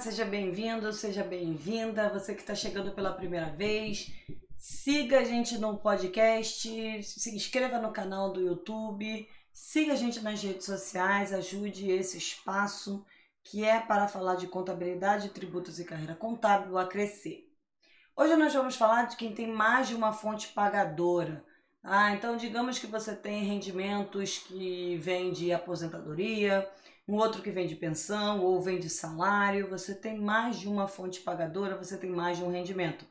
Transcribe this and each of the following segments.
seja bem-vindo, seja bem-vinda. Você que está chegando pela primeira vez, siga a gente no podcast, se inscreva no canal do YouTube, siga a gente nas redes sociais, ajude esse espaço que é para falar de contabilidade, tributos e carreira contábil a crescer. Hoje nós vamos falar de quem tem mais de uma fonte pagadora. Ah, então digamos que você tem rendimentos que vêm de aposentadoria, um outro que vem de pensão ou vem de salário, você tem mais de uma fonte pagadora, você tem mais de um rendimento.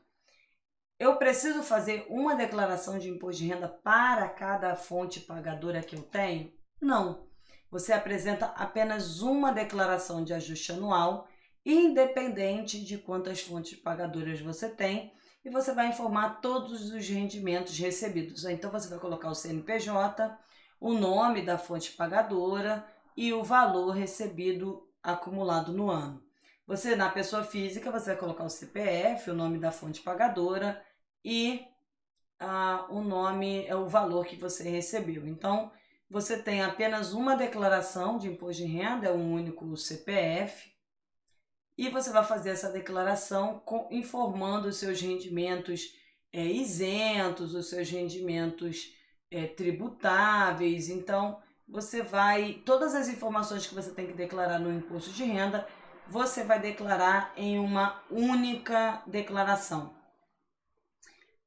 Eu preciso fazer uma declaração de imposto de renda para cada fonte pagadora que eu tenho? Não. Você apresenta apenas uma declaração de ajuste anual, independente de quantas fontes pagadoras você tem, e você vai informar todos os rendimentos recebidos. Então você vai colocar o CNPJ, o nome da fonte pagadora, e o valor recebido acumulado no ano. Você, na pessoa física, você vai colocar o CPF, o nome da fonte pagadora e ah, o nome, é o valor que você recebeu. Então, você tem apenas uma declaração de imposto de renda, é um único CPF, e você vai fazer essa declaração informando os seus rendimentos é, isentos, os seus rendimentos é, tributáveis. Então, você vai. Todas as informações que você tem que declarar no imposto de renda, você vai declarar em uma única declaração.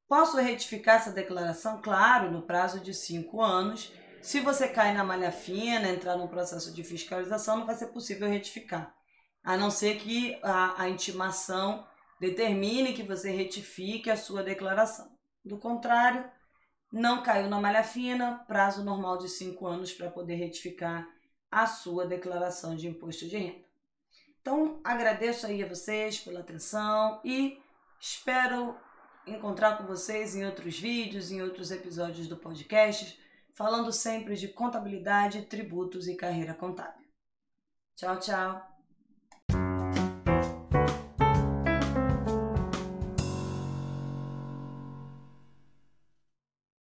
Posso retificar essa declaração? Claro, no prazo de cinco anos. Se você cai na malha fina, entrar no processo de fiscalização, não vai ser possível retificar. A não ser que a, a intimação determine que você retifique a sua declaração. Do contrário, não caiu na malha fina, prazo normal de cinco anos para poder retificar a sua declaração de imposto de renda. Então, agradeço aí a vocês pela atenção e espero encontrar com vocês em outros vídeos, em outros episódios do podcast, falando sempre de contabilidade, tributos e carreira contábil. Tchau, tchau!